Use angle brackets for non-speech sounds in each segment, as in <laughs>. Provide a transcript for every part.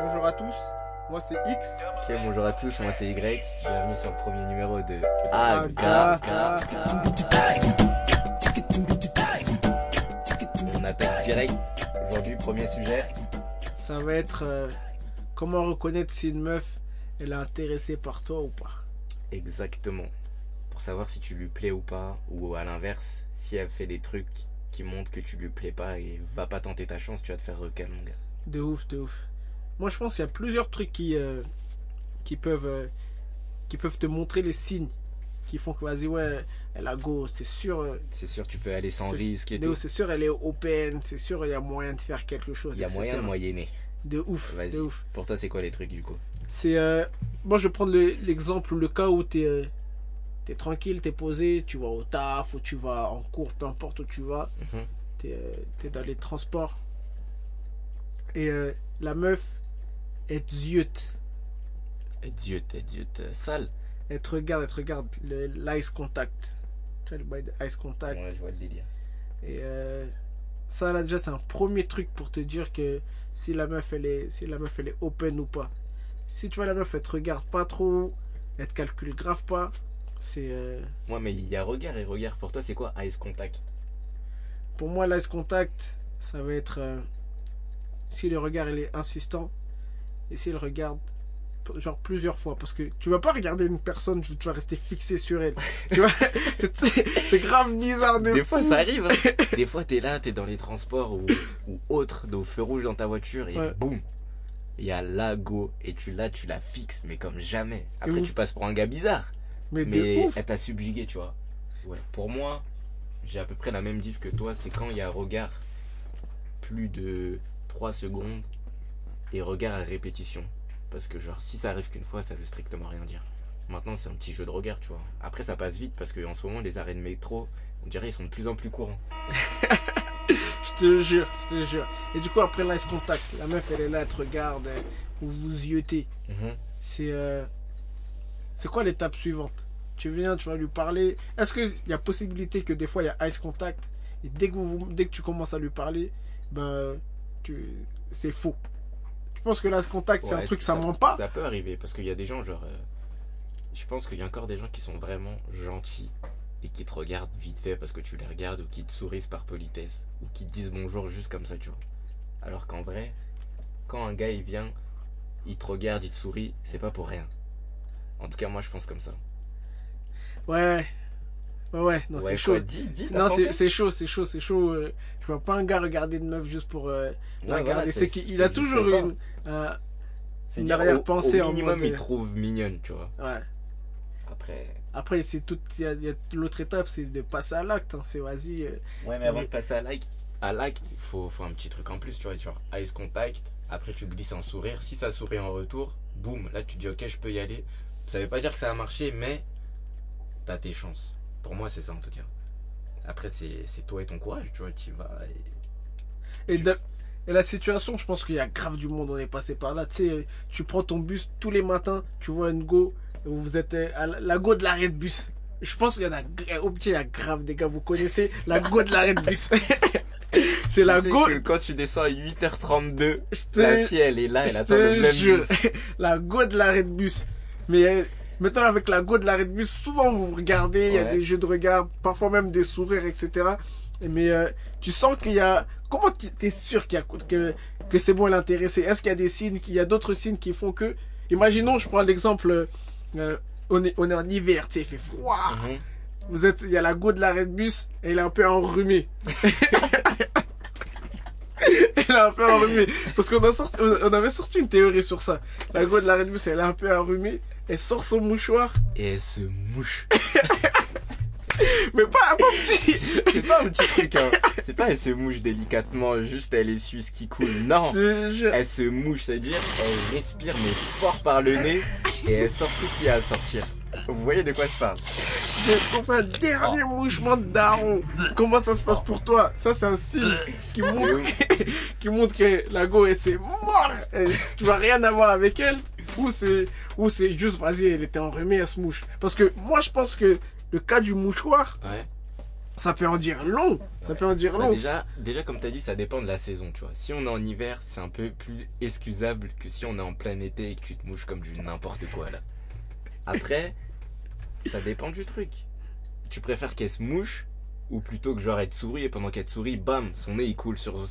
Bonjour à tous, moi c'est X. Ok, bonjour à tous, moi c'est Y. Bienvenue sur le premier numéro de Aga. On attaque direct. Aujourd'hui, premier sujet. Ça va être euh, comment reconnaître si une meuf elle est intéressée par toi ou pas? Exactement. Pour savoir si tu lui plais ou pas, ou à l'inverse, si elle fait des trucs qui montrent que tu lui plais pas et va pas tenter ta chance, tu vas te faire recal, mon gars. De ouf, de ouf. Moi je pense qu'il y a plusieurs trucs qui, euh, qui, peuvent, euh, qui peuvent te montrer les signes qui font que vas-y ouais, elle a go, c'est sûr. euh, C'est sûr, tu peux aller sans risque et tout. C'est sûr elle est open, c'est sûr il y a moyen de faire quelque chose. Il y a etc. moyen de moyenner. De ouf, de ouf. Pour toi, c'est quoi les trucs du coup? C'est. euh, moi, je vais prendre le- l'exemple, le cas où tu es, tranquille, tu es posé, tu vas au taf, ou tu vas en cours, peu importe où tu vas, Mhm. tu es, dans les transports. Et euh, la meuf, Dieu, t'es Dieu, t'es sale. Te regarde, elle te regarde, le- l'ice contact. Tu vois, le bail de ice contact. Ouais, je vois le délire. Et euh, ça, là, déjà, c'est un premier truc pour te dire que si la meuf, elle est, si la meuf, elle est open ou pas. Si tu vois la meuf, elle te regarde pas trop, elle te calcule grave pas, c'est. euh, Moi, mais il y a regard et regard. Pour toi, c'est quoi Ice Contact? pour moi, l'ice contact, ça va être. euh, si le regard, il est insistant, et s'il regarde genre plusieurs fois parce que tu vas pas regarder une personne tu vas rester fixé sur elle <laughs> tu vois c'est grave bizarre de Des fois, ça arrive. hein. <laughs> Des fois, t'es là, t'es dans les transports ou, ou autre, au feu rouge dans ta voiture et Ouais. boum, il y a la go et tu là, tu la fixes, mais comme jamais. Après, tu passes pour un gars bizarre, mais, mais elle t'a subjugué, tu vois. Ouais. Pour moi, j'ai à peu près la même diff que toi. C'est quand il y a regard plus de 3 secondes et regard à répétition. Parce que genre, si ça arrive qu'une fois, ça veut strictement rien dire. Maintenant, c'est un petit jeu de regard, tu vois. Après, ça passe vite parce qu'en ce moment, les arrêts de métro, on dirait, ils sont de plus en plus courants. <laughs> Je te jure, je te jure. Et du coup, après l'ice contact, la meuf, elle est là, elle te regarde, vous vous yotez. C'est euh, c'est quoi l'étape suivante? Tu viens, tu vas lui parler. Est-ce qu'il y a possibilité que des fois, il y a ice contact? Et dès que, vous, dès que tu commences à lui parler, ben, tu, c'est faux Tu penses que l'ice contact, c'est un truc, ça, ment pas Ça peut arriver parce qu'il y a des gens, genre. euh, je pense qu'il y a encore des gens qui sont vraiment gentils et qui te regardent vite fait parce que tu les regardes ou qui te sourient par politesse ou qui te disent bonjour juste comme ça, tu vois. Alors qu'en vrai, quand un gars il vient, il te regarde, il te sourit, c'est pas pour rien. En tout cas, moi je pense comme ça. Ouais. Ouais, ouais, non, Ouais, c'est chaud. dis, dis, Non, c'est c'est chaud, c'est chaud, c'est chaud. euh, Je vois pas un gars regarder une meuf juste pour euh, regarder. voilà, c'est qu'il il a toujours une, euh, C'est une arrière-pensée en minimum, mode, il euh, trouve mignonne, tu vois. ouais. Après. Après, c'est tout. il y a- y a l'autre étape, c'est de passer à l'acte. hein. C'est vas-y. euh, Ouais, mais avant de passer à like, à like, il faut, faut un petit truc en plus, tu vois, genre eyes contact. Après, tu glisses un sourire. Si ça sourit en retour, boum, là tu dis ok, je peux y aller. Ça veut pas dire que ça a marché, mais t'as tes chances. Pour moi, c'est ça en tout cas. Après, c'est toi et ton courage, tu vois, tu vas. et- Et, de- et la situation, je pense qu'il y a grave du monde, on est passé par là. Tu sais, euh, tu prends ton bus tous les matins, tu vois une go, vous êtes euh, à la, go de l'arrêt de bus. Je pense qu'il y en a, gr- au petit, il y a grave des gars, vous connaissez la go de l'arrêt de bus. <laughs> c'est la go. que quand tu descends à 8h32, Je te- la fille elle est là, elle attend le même jure, bus. <laughs> la go de l'arrêt de bus. Mais maintenant, avec la go de l'arrêt de bus, souvent vous regardez, il y a des jeux de regard, parfois même des sourires, etc. Mais euh, tu sens qu'il y a. Comment tu es sûr qu'il y a, que, que c'est bon l'intéressé? Est-ce qu'il y a des signes, qu'il y a d'autres signes qui font que. Imaginons, je prends l'exemple. euh, on, est, on est en hiver, tu sais, il fait froid. Mhm. Vous êtes, il y a la go de l'arrêt de bus et elle est un peu enrhumée. <laughs> elle est un peu enrhumée. Parce qu'on a sorti, on avait sorti une théorie sur ça. La go de l'arrêt de bus, elle est un peu enrhumée. Elle sort son mouchoir. Et elle se mouche. <laughs> Mais pas, pas petit. <laughs> C'est pas un petit truc, hein. C'est pas elle se mouche délicatement, juste elle essuie ce qui coule. Non. Je. Elle se mouche, c'est-à-dire elle respire mais fort par le nez et elle sort tout ce qu'il y a à sortir. Vous voyez de quoi je parle? On fait un dernier mouchement de daron. Comment ça se passe pour toi? Ça, c'est un signe qui montre, <laughs> qui montre que la go, elle c'est mort. Tu vas rien avoir avec elle. Ou c'est, ou c'est juste, vas-y, elle était enrhumée, elle se mouche. Parce que moi, je pense que le cas du mouchoir, Ouais. Ça peut en dire long. Ça Ouais. peut en dire Bah, long. déjà, déjà, comme tu as dit, ça dépend de la saison, tu vois. Si on est en hiver, c'est un peu plus excusable que si on est en plein été et que tu te mouches comme du n'importe quoi, là. Après, ça dépend du truc. Tu préfères qu'elle se mouche ou plutôt que genre elle te sourit et pendant qu'elle te sourit, bam, son nez il coule sur. <laughs>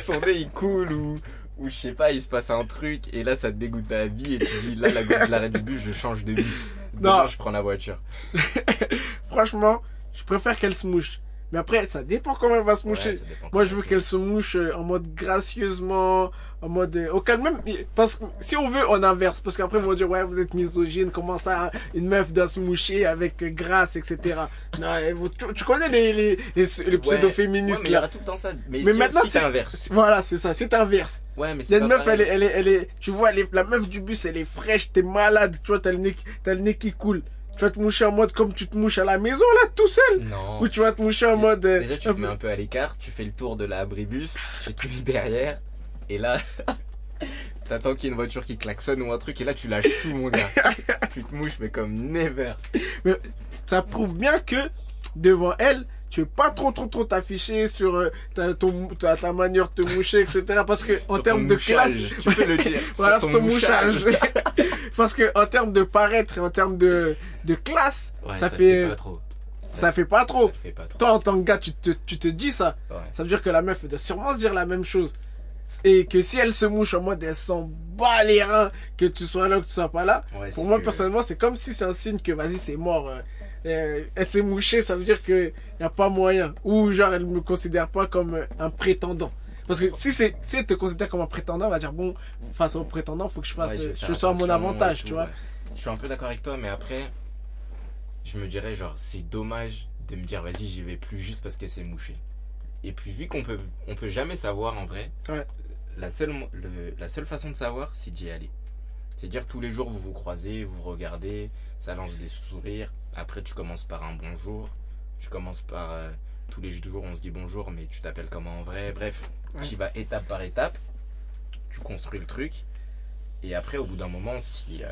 son nez il coule ou. Ou je sais pas, il se passe un truc et là ça te dégoûte ta vie et tu dis là la gauche de l'arrêt du bus, je change de bus. Demain Non. je prends la voiture. <laughs> Franchement, je préfère qu'elle se mouche. Mais après, ça dépend comment elle va se moucher. Moi, je veux qu'elle se mouche euh, en mode gracieusement, en mode euh, au calme même. Parce que si on veut, on inverse. Parce qu'après, ils vont dire ouais, vous êtes misogyne. Comment ça, une meuf doit se moucher avec euh, grâce, etc. <laughs> non, vous- tu, tu connais les les, les, les pseudo-féministes Ouais, mais il y là. aura tout le temps ça. Mais, Mais si, maintenant, si c'est- t'inverses. Voilà, c'est ça. C'est inverse. Ouais, mais c'est une meuf, elle est, elle est, elle est, tu vois, elle est- la meuf du bus, elle est fraîche, t'es malade, tu vois, t'as le nez, t'as le nez qui coule. Tu vas te moucher en mode comme tu te mouches à la maison, là, tout seul? Non. Ou tu vas te moucher en mode. euh, Déjà, tu te mets un peu à l'écart, tu fais le tour de la abribus, tu te mets derrière, et là, <laughs> t'attends qu'il y ait une voiture qui klaxonne ou un truc, et là, tu lâches tout, mon gars. <laughs> tu te mouches, mais comme never. ça prouve bien que devant elle, tu veux pas trop trop trop t'afficher sur euh, ta, ton, ta, ta manière de te moucher, etc. Parce que en termes de mouchage, classe, Tu peux le dire. <laughs> voilà, c'est ton mouchage. <laughs> Parce que en termes de paraître et en termes de, de classe, Ouais, ça, fait, pas trop. ça fait pas trop. Ça fait pas trop. Toi, en tant que gars, tu te, tu te dis ça. Ouais. Ça veut dire que la meuf doit sûrement se dire la même chose. Et que si elle se mouche en mode elle s'en bat les reins, que tu sois là ou que tu sois pas là, Ouais, pour moi que- personnellement, c'est comme si c'est un signe que vas-y, c'est mort. euh, elle s'est mouchée, ça veut dire que y a pas moyen. Ou genre, elle me considère pas comme euh, un prétendant. Parce que si c'est si elle te considère comme un prétendant, elle va dire bon, face au prétendant, faut que je fasse, Ouais, euh, vais je, sois à mon avantage, tu vois. ouais. Je suis un peu d'accord avec toi, mais après, je me dirais, genre, c'est dommage de me dire, vas-y, j'y vais plus juste parce qu'elle s'est mouchée. Et puis, vu qu'on peut, on peut jamais savoir en vrai, Ouais. la, seule, le- la seule façon de savoir, c'est d'y aller. C'est dire tous les jours, vous vous croisez, vous regardez, ça lance des sourires. Après, tu commences par un bonjour. Tu commences par. euh, tous les jours, on se dit bonjour, mais tu t'appelles comment en vrai? Bref, Ouais. tu vas étape par étape. Tu construis le truc. Et après, au bout d'un moment, si, euh,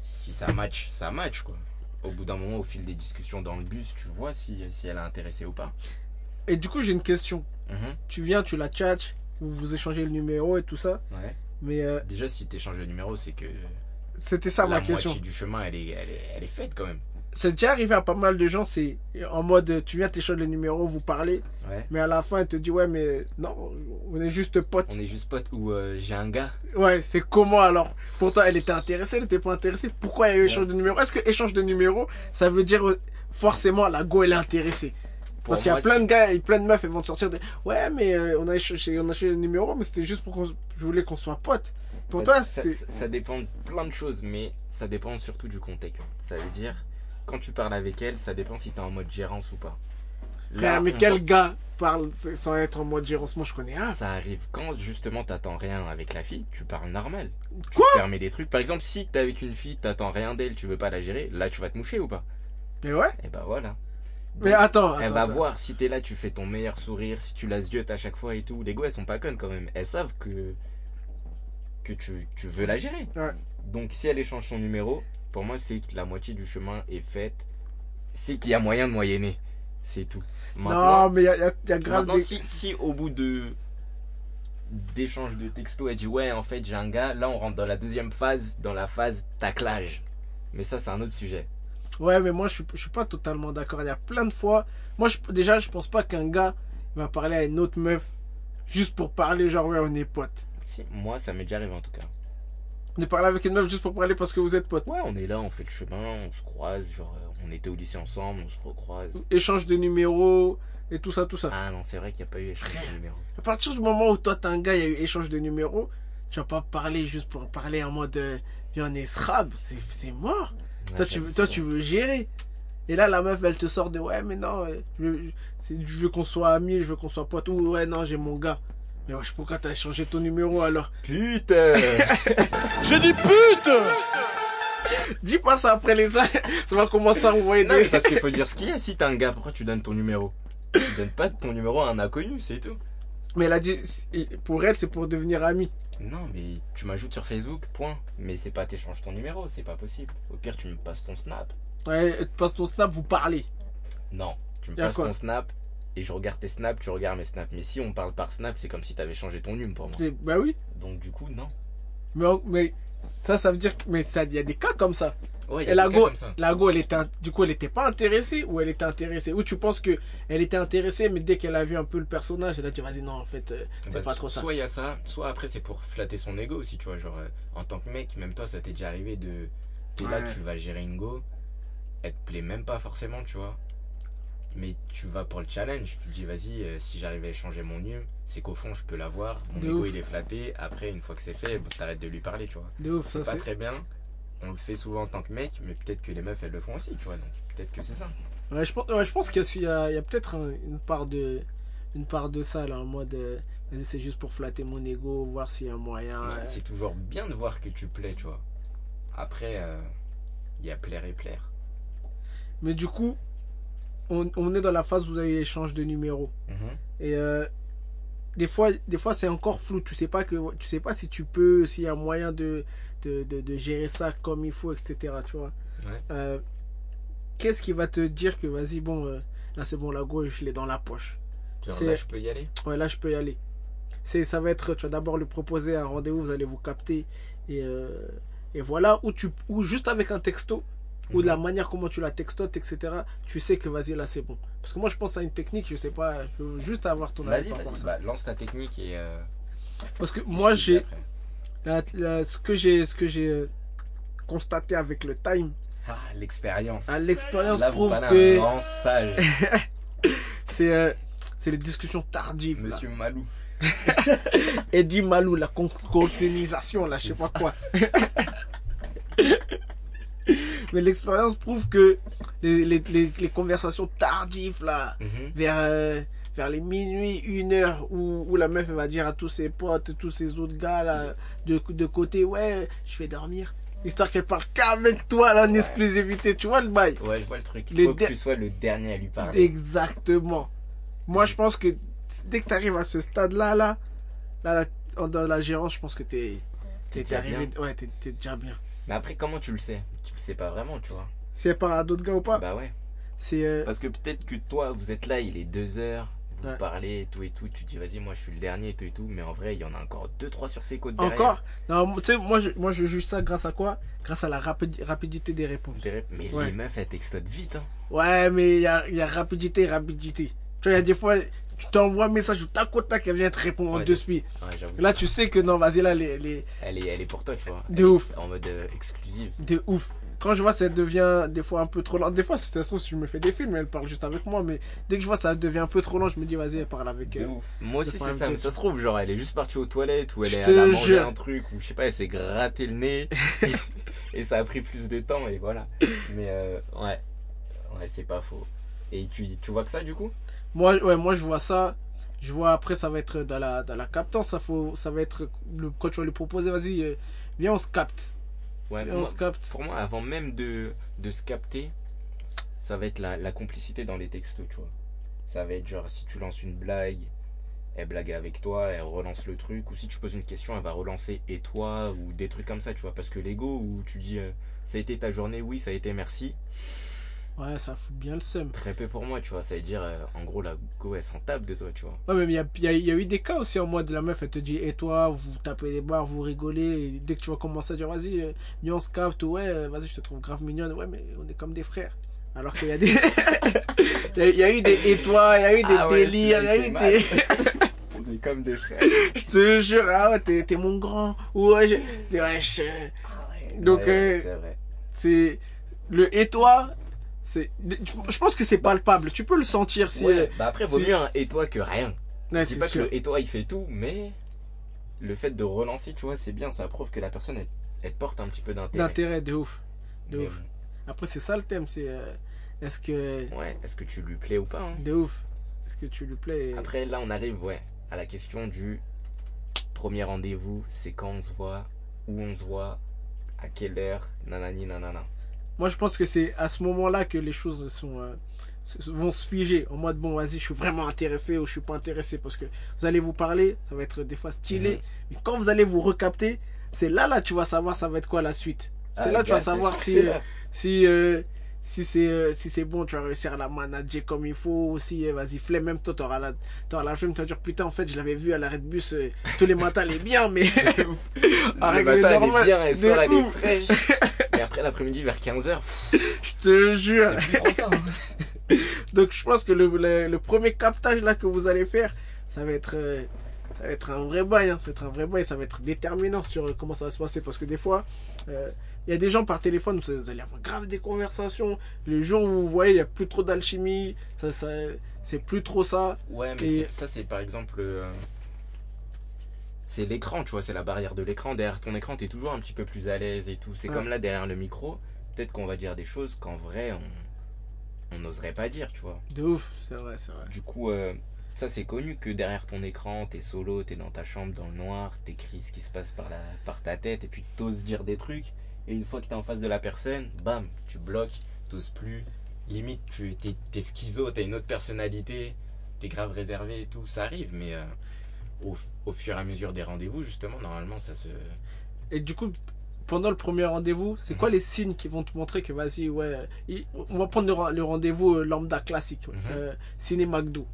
si ça match, ça match quoi. Au bout d'un moment, au fil des discussions dans le bus, tu vois si, si elle est intéressée ou pas. Et du coup, j'ai une question. Mhm. Tu viens, tu la tchatches, vous vous échangez le numéro et tout ça. Ouais. Mais euh, Déjà, si tu échanges le numéro, c'est que c'était ça la ma question. moitié du chemin, elle est, elle est, elle est faite quand même. C'est déjà arrivé à pas mal de gens, c'est en mode tu viens, t'échanges le numéro, vous parlez, Ouais. mais à la fin, elle te dit ouais, mais non, on est juste potes. On est juste potes ou euh, j'ai un gars. Ouais, c'est comment alors? Pourtant, elle était intéressée, elle était pas intéressée. Pourquoi il y a eu échange de numéro? Est-ce que échange de numéro, ça veut dire euh, forcément la go elle est intéressée? Parce qu'il y a plein de gars et plein de meufs, elles vont te sortir des ouais, mais euh, on a échangé, on a échangé le numéro, mais c'était juste pour qu'on, je voulais qu'on soit potes. Pour ça, toi, ça- c'est ça- ça dépend de plein de choses, mais ça dépend surtout du contexte. Ça veut dire, quand tu parles avec elle, ça dépend si t'es en mode gérance ou pas. Frère, mais quel gars parle sans être en mode gérance? Moi, je connais un. Ça arrive quand justement t'attends rien avec la fille, tu parles normal. Tu Quoi? te permets des trucs. Par exemple, si t'es avec une fille, t'attends rien d'elle, tu veux pas la gérer, là tu vas te moucher ou pas? Mais ouais. Et bah voilà. Mais attends, elle attends, va attends. voir si t'es là, tu fais ton meilleur sourire, si tu la ziotes à chaque fois et tout. Les gars, elles sont pas connes quand même. Elles savent que que tu, tu veux la gérer. Ouais. Donc si elle échange son numéro, pour moi c'est que la moitié du chemin est faite. C'est qu'il y a moyen de moyenner. C'est tout. Non, mais il y a, y a- y a grave Maintenant, des... si, si au bout de d'échange de textos, elle dit ouais, en fait, j'ai un gars, là on rentre dans la deuxième phase, dans la phase taclage. Mais ça, c'est un autre sujet. Ouais, mais moi, je suis, je suis pas totalement d'accord. Il y a plein de fois... Moi, je, déjà, je pense pas qu'un gars va parler à une autre meuf juste pour parler, genre, ouais, on est potes. Si, moi, ça m'est déjà arrivé en tout cas. Est parlé avec une meuf juste pour parler parce que vous êtes potes. Ouais, on est là, on fait le chemin, on se croise, genre euh, on était au lycée ensemble, on se recroise. Échange de numéros et tout ça, tout ça. Ah non, c'est vrai qu'il n'y a pas eu échange de numéro. À partir du moment où toi, t'es un gars, il y a eu échange de numéros, tu vas pas parler juste pour parler en mode, euh, viens, on est c'est mort. Toi, tu, veux- toi tu veux gérer. Et là, la meuf, elle te sort de ouais, mais non, euh, je, veux- c'est- je veux qu'on soit amis, je veux qu'on soit potes. Ou ouais, non, j'ai mon gars. Mais wesh, pourquoi t'as changé ton numéro alors? Putain <laughs> J'ai dit pute Dis pas ça après les <laughs> ça va commencer à envoyer Non, des. parce qu'il faut <laughs> dire ce qu'il y a. Si t'es un gars, pourquoi tu donnes ton numéro? Tu donnes pas ton numéro à un inconnu, c'est tout. Mais elle a dit, pour elle, c'est pour devenir ami. Non, mais tu m'ajoutes sur Facebook, point. Mais c'est pas t'échanges ton numéro, c'est pas possible. Au pire, tu me passes ton snap. Ouais, tu passes ton snap, vous parlez. Non, tu me passes ton snap et je regarde tes snaps, tu regardes mes snaps. Mais si on parle par snap, c'est comme si t'avais changé ton num pour moi. C'est, bah oui. Donc du coup, non. Mais, mais ça, ça veut dire, mais il y a des cas comme ça. Ouais, Et la go, la go, elle était, du coup, elle était pas intéressée ou elle était intéressée? Ou tu penses que elle était intéressée, mais dès qu'elle a vu un peu le personnage, elle a dit, vas-y, non, en fait, euh, c'est Bah, pas trop ça. Soit il y a ça, soit après c'est pour flatter son ego aussi, tu vois. Genre, euh, en tant que mec, même toi, ça t'est déjà arrivé de. T'es là, Ouais. tu vas gérer une go, elle te plaît même pas forcément, tu vois. Mais tu vas pour le challenge, tu te dis, vas-y, euh, si j'arrive à échanger mon num, c'est qu'au fond, je peux l'avoir. Mon De ego, ouf. il est flatté. Après, une fois que c'est fait, t'arrêtes de lui parler, tu vois. De ouf, ça, C'est pas très bien. On le fait souvent en tant que mec, mais peut-être que les meufs, elles le font aussi, tu vois. Donc, peut-être que c'est ça. Ouais, je pense, ouais, je pense qu'il y a, il y a- peut-être un- une part de, une part de ça, là, en mode, euh, vas-y, c'est juste pour flatter mon ego, voir s'il y a moyen. Ouais, euh. C'est toujours bien de voir que tu plais, tu vois. Après, euh, il y a plaire et plaire. Mais du coup, on, on est dans la phase où vous avez échange de numéros. Mhm. Et euh, des fois, des fois c'est encore flou. Tu sais pas que, tu sais pas si tu peux, s'il y a moyen de, de, de, de gérer ça comme il faut, etc. Tu vois. Ouais. Euh, Qu'est-ce qui va te dire que vas-y, bon, euh, là c'est bon, la gauche, je l'ai dans la poche. Genre, là, je peux y aller? Ouais, là je peux y aller. C'est, ça va être, tu vas d'abord lui proposer un rendez-vous, vous allez vous capter. Et, et voilà, ou, tu, ou juste avec un texto, ou de la Mhm. manière comment tu la textotes, etc. Tu sais que vas-y, là c'est bon. Parce que moi je pense à une technique, je sais pas, je veux juste avoir ton avis Vas-y, vas-y, bah, lance ta technique et. euh, Parce que moi j'ai, ce que j'ai, ce que j'ai euh, constaté avec le time, Ah, l'expérience. à l'expérience Là, prouve que sage, <laughs> c'est, euh, c'est les discussions tardives. là. monsieur Malou. <laughs> Eddie Malou, la con- concrétisation, là, je sais pas quoi. <laughs> Mais l'expérience prouve que les, les, les, les conversations tardives, là, Mhm. vers, euh, vers les minuit, une heure, où, où la meuf elle va dire à tous ses potes, tous ses autres gars, là, de, de côté, ouais, je vais dormir. Histoire qu'elle parle qu'avec toi, là, en Ouais. exclusivité. Tu vois le bail? Ouais, je vois le truc. Il Les faut que tu sois le dernier à lui parler. Exactement. Moi, je pense que dès que tu arrives à ce stade-là, là, là, dans la gérance, je pense que t'es T'es arrivé. Ouais, t'es déjà bien. Mais après, comment tu le sais? Tu le sais pas vraiment, tu vois. Part à d'autres gars ou pas, Bah ouais. c'est. euh, Parce que peut-être que toi, vous êtes là, il est deux heures, vous Ouais. parlez et tout et tout. Tu te dis, vas-y, moi je suis le dernier et tout et tout. Mais en vrai, il y en a encore deux, trois sur ses côtes derrière. Encore? Non, tu sais, moi, je, moi, je juge ça grâce à quoi? Grâce à la rapidi- rapidité des réponses. Des rép- Mais Ouais. les meufs, elles textotent vite, hein. Ouais, mais il y a, y a rapidité, rapidité. Tu vois, il y a des fois, tu t'envoies un message au tac au tac, elle vient te répondre en deux de- spies. Là, tu sais que non, vas-y, là, les, les, Elle est, elle est pour toi, tu vois. De Elle ouf. En mode euh, exclusive. de ouf. Quand je vois ça devient des fois un peu trop lent. Des fois, ça, si je me fais des films, elle parle juste avec moi. Mais dès que je vois ça devient un peu trop lent, je me dis, vas-y, elle parle avec De elle. ouf. Moi aussi, c'est ça. de- Mais ça se trouve, genre, elle est juste partie aux toilettes ou elle, est, mangé jure. un truc ou je sais pas, elle s'est gratté le nez. <laughs> et ça a pris plus de temps et voilà. Mais euh, ouais. Ouais, c'est pas faux. Et tu, tu vois que ça du coup? Moi, ouais, moi, je vois ça. Je vois après, ça va être dans la, dans la captance. Ça, faut, ça va être le, quand tu vas lui proposer, vas-y, euh, viens, on se capte. Ouais, Viens, on se capte. pour moi, avant même de, de se capter, ça va être la, la complicité dans les textos, tu vois. Ça va être genre, si tu lances une blague, elle blague avec toi, elle relance le truc, ou si tu poses une question, elle va relancer et toi, ou des trucs comme ça, tu vois. Parce que l'ego, où tu dis, euh, ça a été ta journée, oui, ça a été merci, Ouais, ça fout bien le seum. très peu pour moi, tu vois. Ça veut dire, euh, en gros, la go, elle s'en tape de toi, tu vois. Ouais, mais il y a, il y, y a eu des cas aussi en mode la meuf elle te dit et toi vous tapez des barres, vous rigolez et dès que tu vas commencer à dire vas-y, euh, se capte, ouais, euh, vas-y je te trouve grave mignonne, ouais mais on est comme des frères. Alors qu'il y a des. <laughs> il, y a, il y a eu des et toi, il y a eu des Ah ouais, délires, il y a eu celui-là, il des. fait <laughs> On est comme des frères. je te jure, ah ouais, t'es t'es mon grand. Ouais, je... ouais, je- Donc Ouais, euh, c'est vrai. c'est. Le et toi. Je pense que c'est palpable, tu peux le sentir si. Ouais, bah après, vaut mieux un et toi que rien. Ouais, c'est pas sûr. que le et toi il fait tout, mais le fait de relancer, tu vois, c'est bien, ça prouve que la personne elle, elle porte un petit peu d'intérêt. D'intérêt de ouf. de Mais, ouf. Après, c'est ça le thème, c'est euh, est-ce que. Ouais, est-ce que tu lui plais ou pas hein? De ouf. Est-ce que tu lui plais Après, là, on arrive, ouais, à la question du premier rendez-vous, c'est quand on se voit, où on se voit, à quelle heure, nanani, nanana. Moi, je pense que c'est à ce moment-là que les choses sont, euh, vont se figer. En mode, bon, vas-y, je suis vraiment intéressé ou je suis pas intéressé. Parce que vous allez vous parler, ça va être des fois stylé. Mhm. Mais quand vous allez vous recapter, c'est là, là, tu vas savoir ça va être quoi la suite. C'est Ah, là, tu vas savoir sûr que si, euh, si, euh, si c'est euh, si c'est bon, tu vas réussir à la manager comme il faut aussi. euh, Vas-y, flemme, même toi, t'auras la, t'auras la flemme, tu vas dire putain, en fait, je l'avais vu à l'arrêt de bus euh, tous les matins, elle est bien, mais. <laughs> à le matin, elle est bien, elle sort, elle est fraîche. <laughs> Et après l'après-midi vers 15h, Je te jure. plus ça. hein. <laughs> Donc, je pense que le, le, le premier captage là que vous allez faire, ça va être. euh, être un vrai bail, hein. ça va être un vrai bail, ça va être déterminant sur euh, comment ça va se passer parce que des fois, euh, il y a des gens par téléphone, vous allez avoir grave des conversations. Le jour où vous voyez, il n'y a plus trop d'alchimie, ça, ça, c'est plus trop ça. Ouais, mais Et- ça, c'est par exemple. euh, c'est l'écran, tu vois, c'est la barrière de l'écran. Derrière ton écran, t'es toujours un petit peu plus à l'aise et tout. C'est Ouais. comme là, derrière le micro, peut-être qu'on va dire des choses qu'en vrai, on on n'oserait pas dire, tu vois. De ouf, c'est vrai, c'est vrai. Du coup, euh, ça, c'est connu que derrière ton écran, t'es solo, t'es dans ta chambre dans le noir, t'écris ce qui se passe par, la, par ta tête et puis t'oses dire des trucs. Et une fois que t'es en face de la personne, bam, tu bloques, t'oses plus. Limite, tu t'es, t'es schizo, t'as une autre personnalité, t'es grave réservé et tout. Ça arrive, mais euh, au, au fur et à mesure des rendez-vous, justement, normalement, ça se. Et du coup, pendant le premier rendez-vous, c'est quoi Mhm. les signes qui vont te montrer que vas-y, ouais, il- on va prendre le, rendez-vous euh, lambda classique, Mhm. euh, ciné McDo.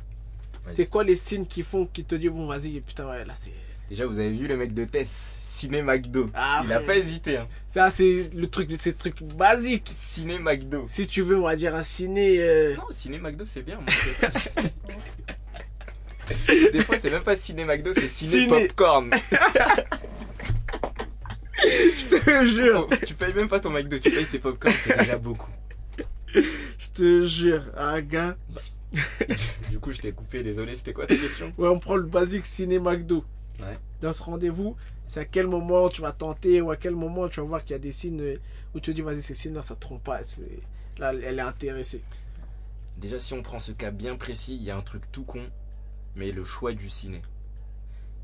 C'est quoi les signes qui font, qui te disent, bon, vas-y, putain, ouais, là, c'est. Déjà, vous avez vu le mec de Tess, Ciné McDo. Ah, Il a frère. pas hésité, hein. Ça, c'est le truc, c'est le truc basique. Ciné McDo. Si tu veux, on va dire un ciné. euh, Non, ciné McDo, c'est bien. moi. Des fois, c'est même pas ciné McDo, c'est ciné, Ciné. popcorn. <laughs> Je te jure, Oh, tu payes même pas ton McDo, tu payes tes popcorn, c'est déjà beaucoup. je te jure. Ah, gars. <laughs> Du coup, je t'ai coupé, désolé, c'était quoi ta question? Ouais, on prend le basique ciné McDo. Ouais. Dans ce rendez-vous, c'est à quel moment tu vas tenter ou à quel moment tu vas voir qu'il y a des signes où tu te dis, vas-y, ces signes-là, ça te trompe pas. c'est- Là, elle est intéressée. Déjà, si on prend ce cas bien précis, il y a un truc tout con, mais le choix du ciné.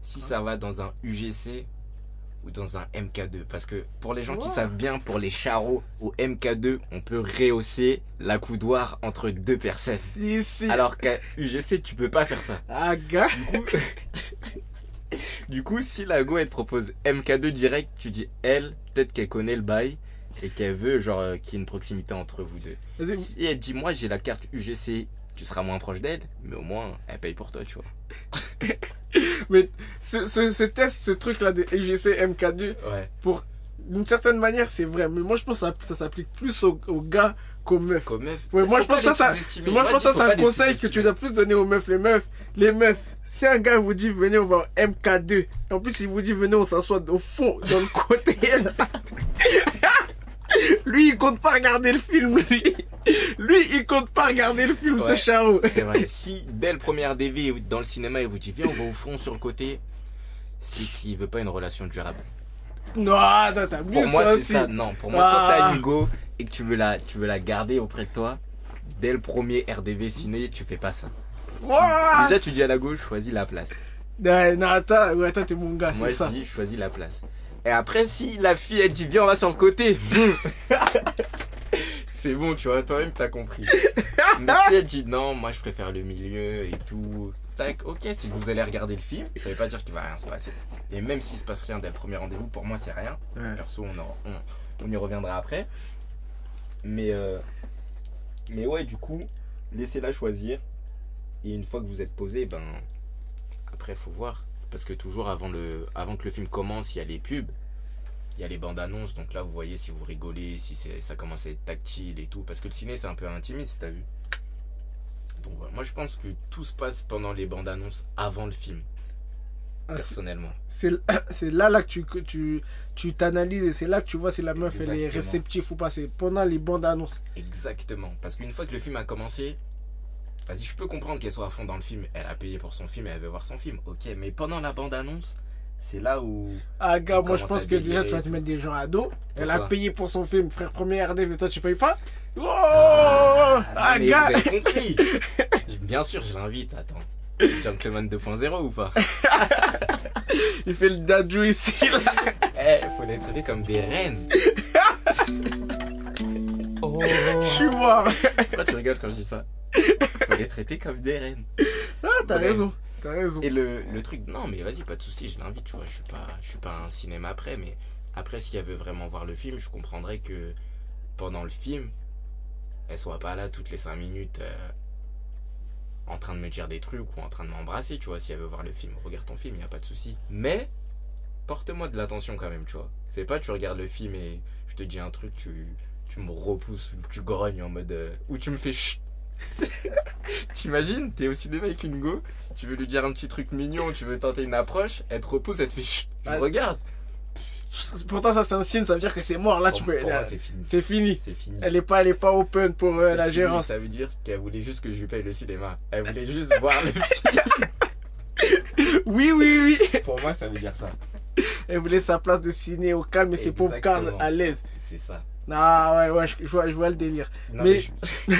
Si ça va dans un UGC ou dans un MK2, parce que pour les gens qui savent bien, pour les charros au MK2, on peut rehausser la coudoir entre deux personnes. Si, si. Alors qu'à UGC, tu peux pas faire ça. Ah, gars. Du coup, <laughs> du coup, si la go elle te propose MK2 direct, tu dis elle, peut-être qu'elle connaît le bail et qu'elle veut genre euh, qu'il y ait une proximité entre vous deux. Si elle dit moi j'ai la carte UGC, tu seras moins proche d'elle, mais au moins elle paye pour toi, tu vois. <laughs> mais ce, ce, ce test, ce truc-là de UGC MK2, Ouais. d'une certaine manière, c'est vrai. Mais moi, je pense que ça, ça s'applique plus aux, aux gars qu'aux meufs. Ouais, moi, je pense ça, sous-estimer. moi, je pense que ça, c'est un conseil que tu dois plus donner aux meufs. Les meufs, les meufs, si un gars vous dit venez, on va au MK2, et en plus, il vous dit venez, on s'assoit au fond, dans le côté. <laughs> <laughs> Lui, il compte pas regarder le film, lui. Lui, il compte pas regarder le film, ce Ouais. charo. C'est vrai. Si dès le premier RDV dans le cinéma il vous dit viens on va au fond sur le côté, c'est qu'il veut pas une relation durable. Non, attends, t'abuses, Pour moi, c'est ça. Non, pour moi, Ah. quand t'as une go et que tu veux la, tu veux la garder auprès de toi, dès le premier RDV ciné, tu fais pas ça. Déjà, tu dis à la gauche, choisis la place. Ouais, non, attends, ouais, attends, t'es mon gars, Moi, c'est je ça. dis, choisis la place. Et après, si la fille, elle dit, viens, on va sur le côté. <laughs> c'est bon, tu vois, toi-même, t'as compris. Mais si elle dit, non, moi, je préfère le milieu et tout. Tac, ok, si vous allez regarder le film, ça veut pas dire qu'il va rien se passer. Et même s'il se passe rien dès le premier rendez-vous, pour moi, c'est rien. Ouais. Perso, on, en- on, on y reviendra après. Mais, euh, mais ouais, du coup, laissez-la choisir. Et une fois que vous êtes posé, ben, après, faut voir. Parce que toujours avant, le, avant que le film commence, il y a les pubs. Il y a les bandes annonces. Donc là, vous voyez si vous rigolez, si ça commence à être tactile et tout. Parce que le ciné, c'est un peu intimiste, t'as vu. Donc voilà. Moi, je pense que tout se passe pendant les bandes annonces avant le film. Ah, Personnellement. <coughs> C'est là, là que tu que tu tu t'analyses et c'est là que tu vois si la meuf elle est réceptive ou pas. C'est pendant les bandes annonces. Exactement. Parce qu'une fois que le film a commencé, vas-y, je peux comprendre qu'elle soit à fond dans le film. Elle a payé pour son film et elle veut voir son film. Ok, mais pendant la bande-annonce, c'est là où. Ah gars, moi je pense que déjà tu vas te mettre des gens à dos. Elle a payé pour son film, frère premier RDV, toi tu payes pas Oh Ah, Ah mais gars vous avez compris <laughs> Bien sûr, je l'invite, attends. Gentleman 2.0 ou pas? <laughs> Il fait le dadou ici là. <laughs> Eh, faut les traiter comme des reines. oh Je suis mort. Pourquoi tu rigoles quand je dis ça? Faut les traiter comme des reines. Ah t'as Ouais. raison. T'as raison. Et le, le truc, non mais vas-y, pas de souci, je l'invite, tu vois, je suis pas, je suis pas un cinéma après, mais après si elle veut vraiment voir le film, je comprendrais que pendant le film, elle soit pas là toutes les 5 minutes euh, en train de me dire des trucs ou en train de m'embrasser, tu vois. Si elle veut voir le film, regarde ton film, y a pas de souci. Mais porte-moi de l'attention quand même, tu vois. C'est pas tu regardes le film et je te dis un truc, tu, tu me repousses ou tu grognes en mode. euh, ou tu me fais chut. <laughs> T'imagines, t'es au cinéma avec une go, tu veux lui dire un petit truc mignon, tu veux tenter une approche, elle te repousse, elle te fait chut. Je Ah. regarde. Pourtant, ça, c'est un signe, ça veut dire que c'est mort. Là, Pour- tu peux. pour là, moi, c'est fini. c'est fini. C'est fini. Elle est pas, elle est pas open pour euh, la fini, gérance. Ça veut dire qu'elle voulait juste que je lui paye le cinéma. Elle voulait juste voir le film. <laughs> Oui, oui, oui. Pour moi, ça veut dire ça. Elle voulait sa place de ciné au calme et ses popcorn Exactement. à l'aise. C'est ça. Ah ouais, ouais, je, je vois, je vois le délire. Non, Mais- je- <laughs>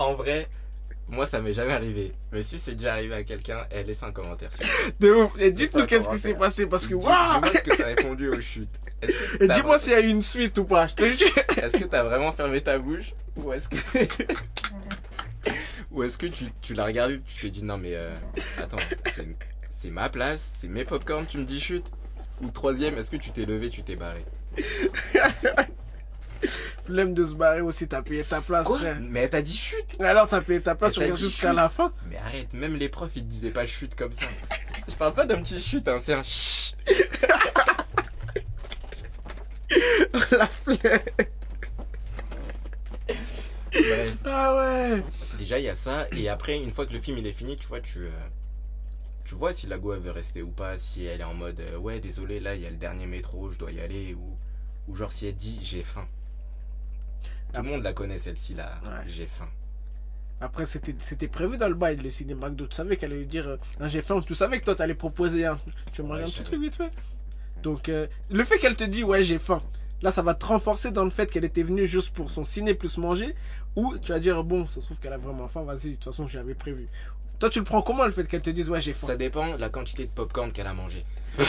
en vrai, moi, ça m'est jamais arrivé. Mais si c'est déjà arrivé à quelqu'un, elle laisse un commentaire sur De ouf. Et dites-nous qu'est-ce qui s'est passé parce que waouh. Dis-moi ce que t'as répondu aux chutes. Et dis-moi s'il y a eu une suite ou pas. Je te jure. Est-ce que t'as vraiment fermé ta bouche Ou est-ce que. <laughs> Ou est-ce que tu, tu l'as regardé et tu t'es dit non mais euh, attends, c'est- c'est ma place, c'est mes popcorn, tu me dis chute Ou troisième, est-ce que tu t'es levé, tu t'es barré? <laughs> Flemme de se barrer aussi. T'as payé ta place, frère. Mais elle t'a dit chute Alors t'as payé ta place, tu regardes jusqu'à la fin. Mais arrête, même les profs ils disaient pas chute comme ça. Je parle pas d'un petit chute, hein, c'est un chut. <laughs> la flemme. Bref. Ah ouais. Déjà il y a ça, et après une fois que le film il est fini, tu vois, tu, euh, tu vois si la go elle veut rester ou pas, si elle est en mode euh, ouais désolé là il y a le dernier métro, je dois y aller, ou, ou genre si elle dit j'ai faim. Tout le monde la connaît celle-ci là, Ouais. j'ai faim. Après, c'était prévu dans le bail, le cinéma McDo. Tu savais qu'elle allait dire euh, J'ai faim. Tu savais que toi, t'allais proposer un. Tu veux manger Ouais, un petit truc vite fait? Donc, euh, le fait qu'elle te dit Ouais, j'ai faim. Là, ça va te renforcer dans le fait qu'elle était venue juste pour son ciné plus manger. Ou tu vas dire Bon, ça se trouve qu'elle a vraiment faim. Vas-y, de toute façon, j'avais prévu. Toi, tu le prends comment le fait qu'elle te dise Ouais, j'ai faim? Ça dépend de la quantité de popcorn qu'elle a mangé. <laughs>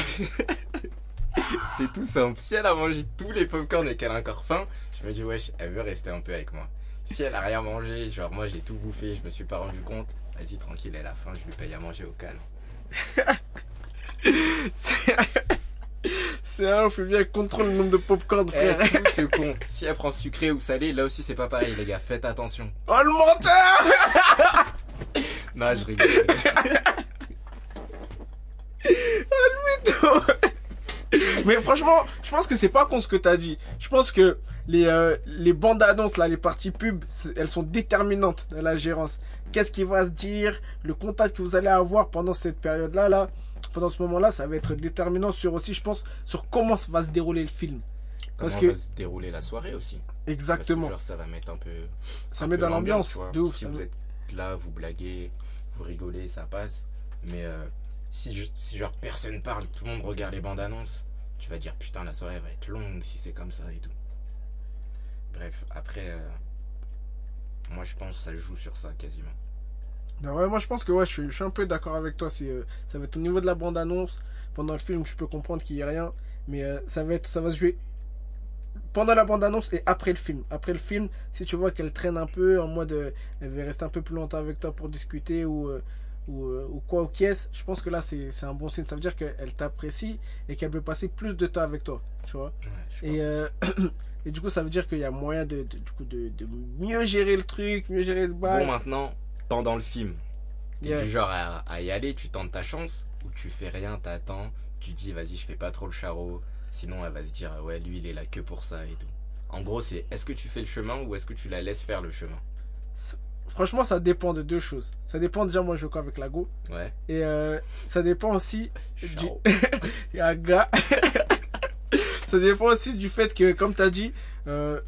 c'est tout simple. Si elle a mangé tous les popcorn et qu'elle a encore faim, je me dis wesh, elle veut rester un peu avec moi. Si elle a rien mangé, genre moi j'ai tout bouffé, je me suis pas rendu compte, vas-y tranquille, elle a faim, je lui paye à manger au calme. <laughs> C'est un, faut bien contrôle le nombre de popcorn, Eh, frère. tout se compte. Si elle prend sucré ou salé, là aussi c'est pas pareil les gars, faites attention. Oh, le menteur <laughs> Non, je rigole. je rigole. <laughs> Mais franchement, je pense que c'est pas con ce que t'as dit. Je pense que les, euh, les bandes annonces, là, les parties pub, c'est- elles sont déterminantes dans la gérance. Qu'est-ce qui va se dire, le contact que vous allez avoir pendant cette période-là, là, pendant ce moment-là, ça va être déterminant sur aussi, je pense, sur comment va se dérouler le film. Comment Parce que- va se dérouler la soirée aussi Exactement. Parce que genre ça va mettre un peu. Ça un met peu dans l'ambiance, de ouf. Si vous êtes là, vous blaguez, vous rigolez, ça passe. Mais euh, si, je- si genre personne parle, tout le monde regarde les bandes annonces, tu vas dire putain la soirée va être longue si c'est comme ça et tout. Bref, après, euh, moi je pense que ça joue sur ça quasiment. Non, ouais, moi je pense que ouais, je, suis, je suis un peu d'accord avec toi. C'est, euh, ça va être au niveau de la bande-annonce. Pendant le film, je peux comprendre qu'il n'y a rien. Mais euh, ça, va être, ça va se jouer pendant la bande-annonce et après le film. Après le film, si tu vois qu'elle traîne un peu en mode euh, elle veut rester un peu plus longtemps avec toi pour discuter ou, ou, ou quoi ou qu'est-ce, je pense que là c'est, c'est un bon signe. Ça veut dire qu'elle t'apprécie et qu'elle veut passer plus de temps avec toi. Tu vois Ouais, je pense et, <clears throat> et du coup, ça veut dire qu'il y a moyen de, de- du coup, de, de mieux gérer le truc, mieux gérer le bail. Bon maintenant, pendant le film, t'es Yeah. du genre à, à y aller, tu tentes ta chance, ou tu fais rien, t'attends, tu dis vas-y je fais pas trop le charreau, sinon elle va se dire ouais lui il est là que pour ça et tout. En gros c'est est-ce que tu fais le chemin ou est-ce que tu la laisses faire le chemin? Franchement, ça dépend de deux choses. Ça dépend déjà, moi je joue quoi avec la Go. Ouais. Et euh, ça dépend aussi du. <laughs> Ciao. Ah, gars. <laughs> ça dépend aussi du fait que, comme tu as dit, euh,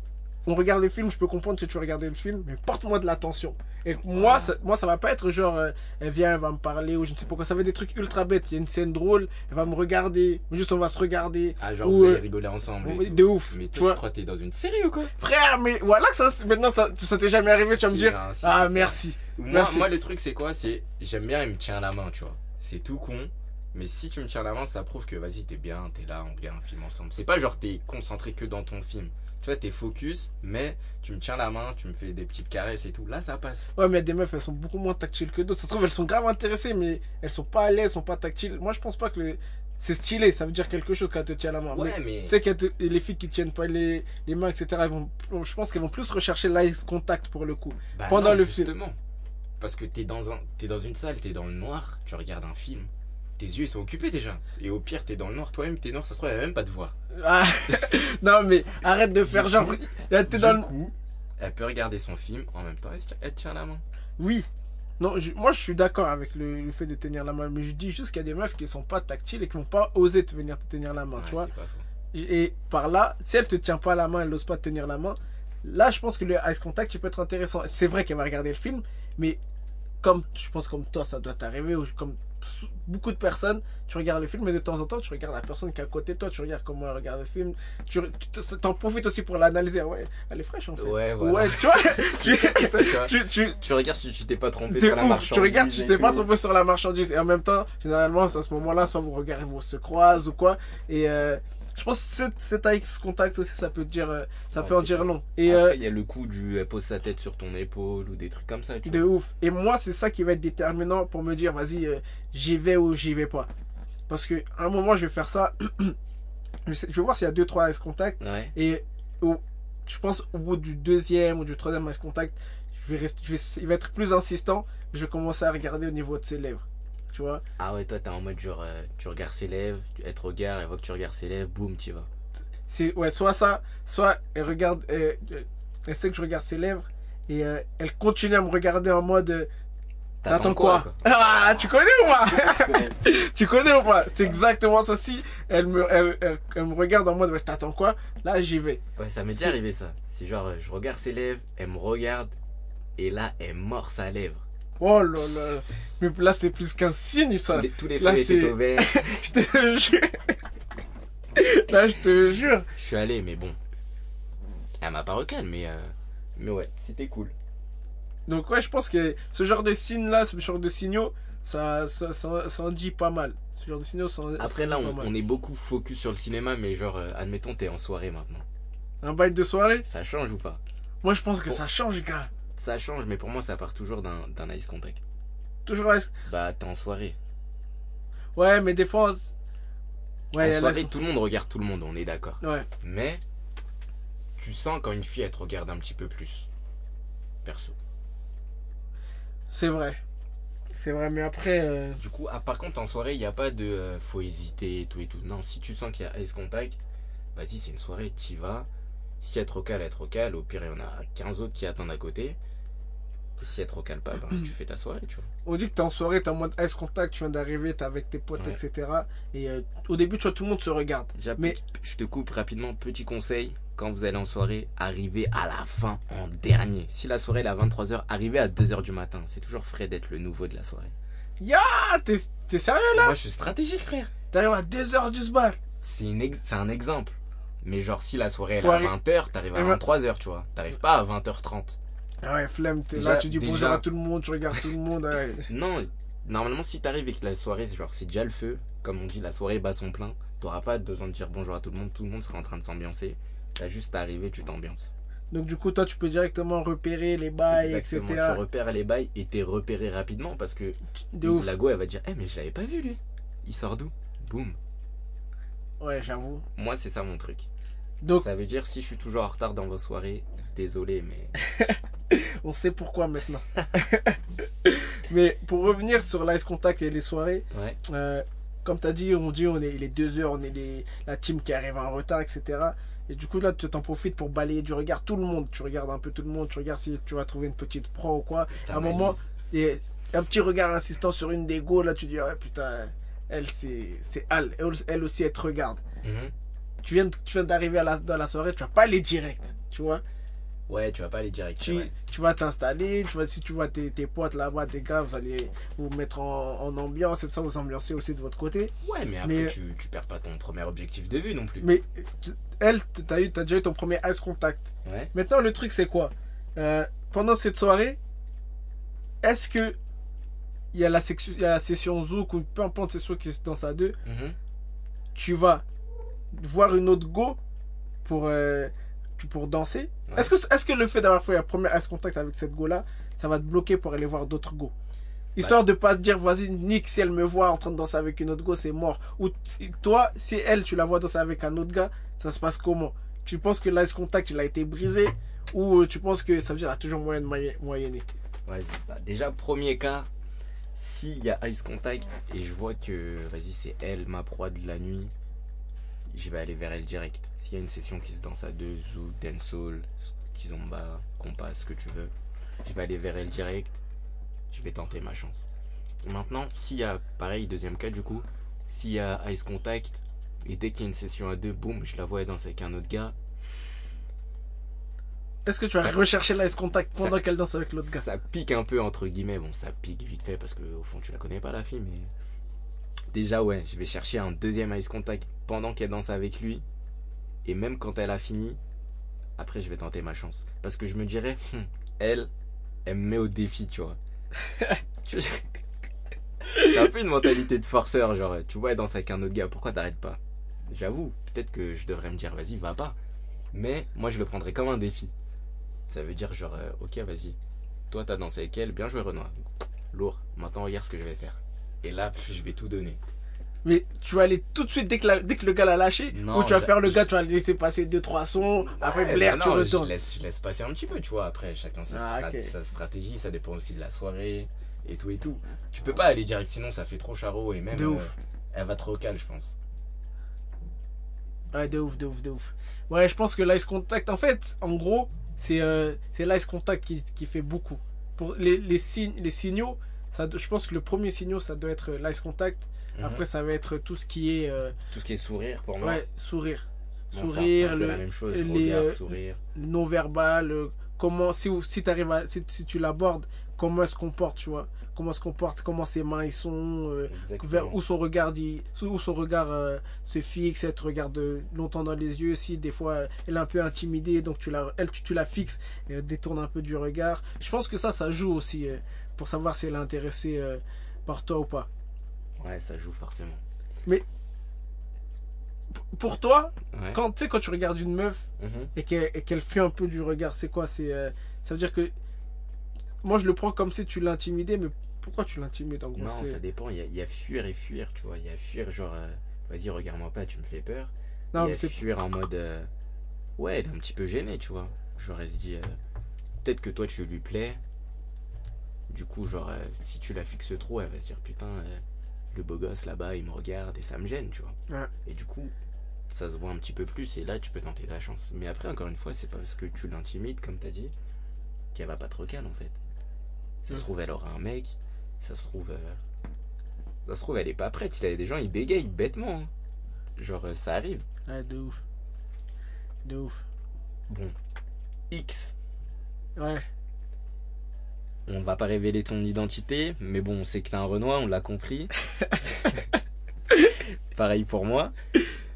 on regarde le film, je peux comprendre que tu veux regarder le film, mais porte-moi de l'attention. Et moi, ça, moi, ça va pas être genre, euh, elle vient, elle va me parler, ou je ne sais pas quoi. Ça va être des trucs ultra bêtes. Il y a une scène drôle, elle va me regarder, juste on va se regarder. Ah genre Ou, vous allez euh, rigoler ensemble. de ouf. Mais toi tu crois que t'es dans une série ou quoi? Frère, mais voilà que ça, maintenant, ça, ça t'est jamais arrivé, tu vas me dire. si, ah, si, merci. Moi, Merci. moi le truc c'est quoi? C'est j'aime bien il me tient la main tu vois. C'est tout con. Mais si tu me tiens la main, ça prouve que vas-y, t'es bien, t'es là, on regarde un film ensemble. C'est pas genre t'es concentré que dans ton film. Tu vois, t'es focus, mais tu me tiens la main, tu me fais des petites caresses et tout. Là, ça passe. Ouais, mais des meufs, elles sont beaucoup moins tactiles que d'autres. Ça se trouve, elles sont grave intéressées, mais elles sont pas à l'aise, elles sont pas tactiles. Moi, je pense pas que le- c'est stylé, ça veut dire quelque chose quand elle te tient la main. Ouais, mais- C'est que les filles qui tiennent pas les, les mains, etc., elles vont, je pense qu'elles vont plus rechercher l'eye contact pour le coup. Bah Pendant non, le film. justement. Parce que t'es dans, un, t'es dans une salle, t'es dans le noir, tu regardes un film, tes yeux ils sont occupés déjà. Et au pire, t'es dans le noir, toi-même t'es noir, ça se trouve, va même pas te voir. Ah, <laughs> non, mais arrête de faire genre. Là, t'es dans le. coup, elle peut regarder son film en même temps, elle, tient- elle tient la main? Oui. Non, je- moi je suis d'accord avec le, le fait de tenir la main, mais je dis juste qu'il y a des meufs qui sont pas tactiles et qui vont pas oser te venir te tenir la main, Ouais, tu vois. c'est pas faux. Et par là, si elle te tient pas la main, elle n'ose pas te tenir la main, là je pense que le ice contact il peut être intéressant. C'est vrai qu'elle va regarder le film, mais comme je pense comme toi ça doit t'arriver, ou comme beaucoup de personnes, tu regardes le film, mais de temps en temps tu regardes la personne qui est à côté de toi, tu regardes comment elle regarde le film, tu tu te- t'en profites aussi pour l'analyser. Ouais, elle est fraîche en fait. Ouais, voilà. Ouais, tu vois, <laughs> tu, Ça, tu vois. tu, tu, Tu regardes si tu t'es pas trompé sur la marchandise. tu regardes, tu et t'es pas trompé sur la marchandise. Et en même temps, généralement, à ce moment-là, soit vous regardez, vous se croisez ou quoi. Et euh, je pense que cet, eye contact aussi, ça peut dire, euh, ça peut en dire clair. long. Et Après, euh, il y a le coup du elle pose sa tête sur ton épaule ou des trucs comme ça. Tu de vois. ouf. Et moi, c'est ça qui va être déterminant pour me dire, vas-y, euh, j'y vais ou j'y vais pas. Parce que à un moment, je vais faire ça. <clears throat> je, sais- je vais voir s'il y a deux, trois eye contact. Ouais. Et au, je pense au bout du deuxième ou du troisième eye contact, je vais rester, je vais, il va être plus insistant. Je vais commencer à regarder au niveau de ses lèvres. Tu vois Ah ouais, toi t'es en mode genre, euh, tu regardes ses lèvres, tu- elle te regarde, elle voit que tu regardes ses lèvres, boum, tu vas. C'est ouais, soit ça, soit elle regarde, euh, euh, elle sait que je regarde ses lèvres et euh, elle continue à me regarder en mode euh, T'attends quoi, Ah, tu connais ou pas? <laughs> <laughs> Tu connais ou pas? C'est exactement ça. Si elle me, elle, elle- elle me regarde en mode T'attends quoi? Là, j'y vais. Ouais, ça m'est déjà arrivé ça. C'est genre, je regarde ses lèvres, elle me regarde, et là, elle mord sa lèvre. Oh là là. Mais là, c'est plus qu'un signe, ça. Les, tous les feux étaient vert. <laughs> Je te jure. Là, je te jure. Je suis allé, mais bon. Elle m'a pas recalé, mais, euh, mais ouais, c'était cool. Donc ouais, je pense que ce genre de signe là, ce genre de signaux, ça, ça, ça, ça en dit pas mal. Ce genre de signaux, ça en, Après ça là, on, pas mal. on est beaucoup focus sur le cinéma, mais genre, euh, admettons, t'es en soirée maintenant. Un bail de soirée? Ça change ou pas? Moi, je pense que ça change, gars. Ça change, mais pour moi, ça part toujours d'un ice contact. Toujours là. Bah, t'es en soirée. Ouais, mais des fois. Ouais, en soirée, tout le monde regarde tout le monde, on est d'accord. Ouais. Mais, tu sens quand une fille, elle te regarde un petit peu plus. Perso. c'est vrai. C'est vrai, mais après. euh, Du coup, ah, par contre, en soirée, il n'y a pas de euh, faut hésiter et tout et tout. Non, si tu sens qu'il y a ice contact, vas-y, c'est une soirée, t'y vas. Si elle te recale, elle te recale. Au pire, il y en a 15 autres qui attendent à côté. Et si elle te recale pas, ben, tu fais ta soirée, tu vois. On dit que t'es en soirée, t'es en mode ice contact, tu viens d'arriver, t'es avec tes potes, Ouais. etc. Et euh, au début, tu vois, tout le monde se regarde. Déjà, Mais- petit- je te coupe rapidement. Petit conseil quand vous allez en soirée, arrivez à la fin en dernier. Si la soirée est à 23h, arrivez à 2h du matin. C'est toujours frais d'être le nouveau de la soirée. Ah, t'es t'es sérieux là? Moi, je suis stratégique, frère. T'arrives à 2h du bar. C'est une ex- c'est un exemple. Mais genre, si la soirée elle est à arri- 20h, t'arrives à Eh ben- 23h, tu vois. T'arrives pas à 20h30. Ah ouais, flemme, t'es là, tu dis bonjour à tout le monde, tu regardes tout le monde. ouais. <laughs> Non, normalement, si t'arrives et que la soirée, c'est genre, c'est déjà le feu, comme on dit, la soirée bat son plein, t'auras pas besoin de dire bonjour à tout le monde, tout le monde sera en train de s'ambiancer. T'as juste à arriver, tu t'ambiances. Donc du coup, toi, tu peux directement repérer les bails, Exactement, etc. tu repères les bails et t'es repéré rapidement parce que la go, elle va dire, eh, mais je l'avais pas vu lui. Il sort d'où? Boum. Ouais, j'avoue. Moi, c'est ça mon truc. Donc, Ça veut dire, si je suis toujours en retard dans vos soirées, désolé, mais. <laughs> on sait pourquoi maintenant. <laughs> Mais pour revenir sur l'Ice Contact et les soirées, Ouais. euh, comme tu as dit, on dit on est les deux heures, on est les, la team qui arrive en retard, etc. Et du coup, là, tu t'en profites pour balayer du regard tout le monde. Tu regardes un peu tout le monde, tu regardes si tu vas trouver une petite pro ou quoi. À un moment, et un petit regard insistant sur une des go, là, tu dis, ouais, putain, elle, c'est elle. Elle, elle aussi, elle te regarde. Mhm. Tu viens, tu viens d'arriver à la, dans la soirée, tu vas pas aller direct, tu vois. Ouais, tu vas pas aller direct. Tu, tu vas t'installer, tu vas, si tu vois tes, tes potes là-bas, tes gars, vous allez vous mettre en, en ambiance et ça, vous ambiancer aussi de votre côté. Ouais, mais après, Mais- tu, tu perds pas ton premier objectif de vue non plus. Mais elle, t'as eu, t'as déjà eu ton premier ice contact. Ouais. Maintenant, le truc, c'est quoi? Euh, Pendant cette soirée, est-ce que il y, a la section- il y a la session Zouk ou peu importe c'est soit qui est dans sa 2, Mhm. tu vas voir une autre go pour euh, pour danser. Ouais. Est-ce que, est-ce que le fait d'avoir fait un premier ice contact avec cette go-là, ça va te bloquer pour aller voir d'autres go? Histoire de pas te dire, vas-y, Nick, si elle me voit en train de danser avec une autre go, c'est mort. Ou toi, si elle, tu la vois danser avec un autre gars, ça se passe comment? Tu penses que l'ice contact, il a été brisé? Ou euh, tu penses que ça veut dire qu'il y a toujours moyen de moyen- moyenner? Vas-y. Bah, déjà, premier cas, s'il y a ice contact et je vois que, vas-y, c'est elle, ma proie de la nuit, je vais aller vers elle direct. S'il y a une session qui se danse à deux, ou dancehall, kizomba, compas, ce que tu veux, je vais aller vers elle direct. Je vais tenter ma chance. Maintenant, s'il y a, pareil, deuxième cas du coup, s'il y a ice contact et dès qu'il y a une session à deux, boum, je la vois elle danse avec un autre gars, Est-ce que tu vas Ça- rechercher l'ice contact pendant qu'elle danse avec l'autre gars? Ça pique un peu entre guillemets. Bon, ça pique vite fait parce que au fond tu la connais pas la fille, mais déjà ouais, je vais chercher un deuxième ice contact pendant qu'elle danse avec lui et même quand elle a fini, après je vais tenter ma chance parce que je me dirais, Hum, elle, elle me met au défi, <laughs> tu vois. C'est un peu une mentalité de forceur, genre tu vois elle danse avec un autre gars, pourquoi t'arrêtes pas? J'avoue, peut-être que je devrais me dire vas-y va pas, mais moi je le prendrais comme un défi. Ça veut dire genre, euh, ok, vas-y. Toi, t'as dansé avec elle, bien joué Renoir. Lourd. Maintenant, regarde ce que je vais faire. Et là, je vais tout donner. Mais tu vas aller tout de suite dès que, la- dès que le gars l'a lâché Non, Ou tu vas faire le gars, tu vas laisser passer 2-3 sons, après Ouais, Blair, bah tu non, retournes. Je laisse, je laisse passer un petit peu, tu vois. Après, chacun sa, Ah, sa stratégie, ça dépend aussi de la soirée et tout et tout. Tu peux pas aller direct, sinon ça fait trop charreau et même. De euh, ouf. elle va trop cal, je pense. Ouais, de ouf, de ouf, de ouf. Ouais, je pense que l'ice contact, en fait, en gros, c'est euh, l'ice contact qui, qui fait beaucoup. Pour les, les, signes, les signaux, ça, je pense que le premier signal, ça doit être l'ice contact. Mhm. Après, ça va être tout ce qui est euh, tout ce qui est sourire pour moi. ouais, sourire. Bon, sourire, le, la même chose. les, regard, euh, sourire. le non-verbal, euh, comment, si, si, t'arrives à, si, si tu l'abordes, comment elle se comporte, tu vois. Comment elle se comporte, comment ses mains ils sont, euh, vers où son regard il- où son regard euh, se fixe elle te regarde euh, longtemps dans les yeux si des fois euh, elle est un peu intimidée donc tu la elle tu, tu la fixes et elle détourne un peu du regard je pense que ça ça joue aussi euh, pour savoir si elle est intéressée euh, par toi ou pas Ouais, ça joue forcément. pour toi Ouais. quand tu sais quand tu regardes une meuf Mhm. et qu'elle fait un peu du regard c'est quoi c'est euh, ça veut dire que moi je le prends comme si tu l'intimidais mais pourquoi tu l'intimides en gros Non, ça dépend. Il y, a, il y a fuir et fuir, tu vois. Il y a fuir, genre, euh, vas-y, regarde-moi pas, tu me fais peur. non il y mais a c'est fuir en mode. euh, ouais, elle est un petit peu gênée, tu vois. Genre, elle se dit. Peut-être que toi, tu lui plais. Du coup, genre, euh, si tu la fixes trop, elle va se dire Putain, euh, le beau gosse là-bas, il me regarde et ça me gêne, tu vois. Ouais. Et du coup, ça se voit un petit peu plus et là, tu peux tenter ta chance. Mais après, encore une fois, c'est pas parce que tu l'intimides, comme t'as dit, qu'elle va pas trop calme en fait. Ça Ouais. se trouve, elle aura un mec. Ça se trouve. euh, Ça se trouve, elle est pas prête. Il y a des gens, ils bégayent bêtement. hein. Genre, euh, ça arrive. ouais, de ouf de ouf Bon. X. ouais On va pas révéler ton identité, mais bon, on sait que t'es un Renoir, on l'a compris. <laughs> Pareil pour moi.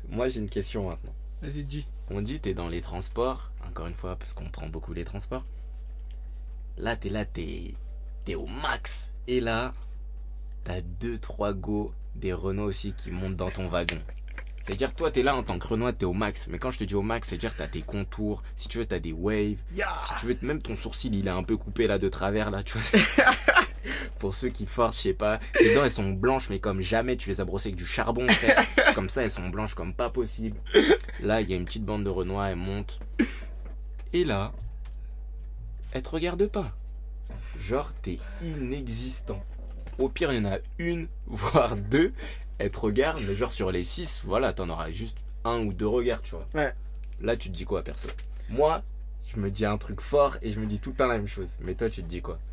Moi, j'ai une question maintenant. vas-y dis On dit t'es dans les transports, encore une fois, parce qu'on prend beaucoup les transports. Là, t'es là, t'es t'es au max. Et là, t'as deux, trois go des Renault aussi qui montent dans ton wagon. C'est-à-dire, toi, t'es là en tant que Renoir, t'es au max. Mais quand je te dis au max, c'est-à-dire, t'as tes contours. Si tu veux, t'as des waves. Si tu veux, même ton sourcil, il est un peu coupé là de travers, là, tu vois. <laughs> Pour ceux qui forcent, je sais pas. Les dents, elles sont blanches, mais comme jamais, tu les as brossées avec du charbon, frère. <laughs> Comme ça, elles sont blanches comme pas possible. Là, il y a une petite bande de Renoir, elle monte. Et là, elle te regarde pas. Genre, t'es inexistant. Au pire, il y en a une, voire deux. Elle te regarde, mais genre sur les six, voilà, t'en auras juste un ou deux regards, tu vois. Ouais. Là, tu te dis quoi, perso? Moi, je me dis un truc fort et je me dis tout le temps la même chose. Mais toi, tu te dis quoi? <laughs>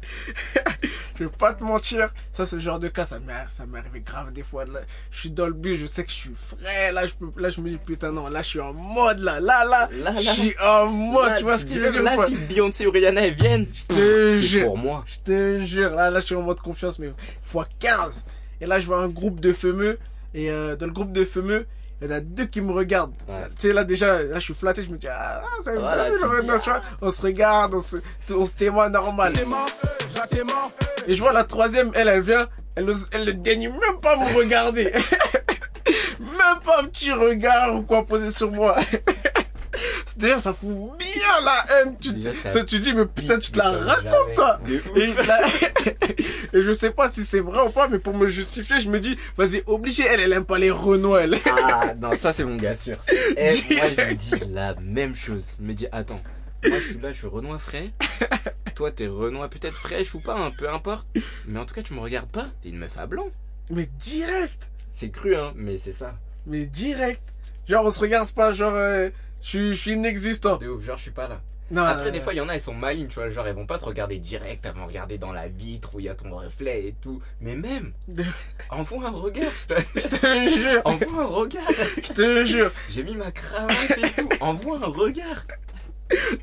Je vais pas te mentir, ça c'est le genre de cas, ça m'est arrivé grave des fois. Là, je suis dans le bus, je sais que je suis frais, là je peux, là je me dis putain non, là je suis en mode là, là là, Là, là. je suis en mode, Là, tu vois ce que je veux dire Là, si Beyoncé ou Rihanna, elles viennent, Je te c'est jure, pour moi. je te jure, là là je suis en mode confiance mais fois 15. Et là je vois un groupe de fameux et euh, dans le groupe de fameux il y en a deux qui me regardent. Ouais. Tu sais, là, déjà, là, je suis flatté, je me dis, ah, ça me Voilà, ça, tu ça, dis, non, tu vois, on se regarde, on se, on se témoigne normal. Et je vois la troisième, elle, elle vient, elle, elle ne daigne même pas me regarder. <laughs> même pas un petit regard ou quoi poser sur moi. <laughs> Déjà, ça fout bien la haine. Tu, Déjà, toi, tu dis, mais putain, tu te la racontes, jamais. toi. Et, la- <laughs> et je sais pas si c'est vrai ou pas, mais pour me justifier, je me dis, vas-y, obligé, elle, elle aime pas les Renois, elle. Ah non, ça c'est mon gars sûr. <laughs> Et moi je me dis la même chose. Je me dis attends, moi je suis là, je suis Renoir frais. Toi t'es Renoir peut-être fraîche ou pas, hein, peu importe. Mais en tout cas tu me regardes pas, t'es une meuf à blanc. Mais direct. C'est cru hein, mais c'est ça. Mais direct. Genre, on se regarde pas, genre, euh, je suis- je suis inexistant. De ouf, genre je suis pas là. Non, Après euh, des fois il y en a, elles sont malines, tu vois, genre elles vont pas te regarder direct, elles vont regarder dans la vitre où il y a ton reflet et tout. Mais même, de- envoie un regard, je te jure, envoie un regard. je te jure. J'ai mis ma cravate et tout, envoie un regard.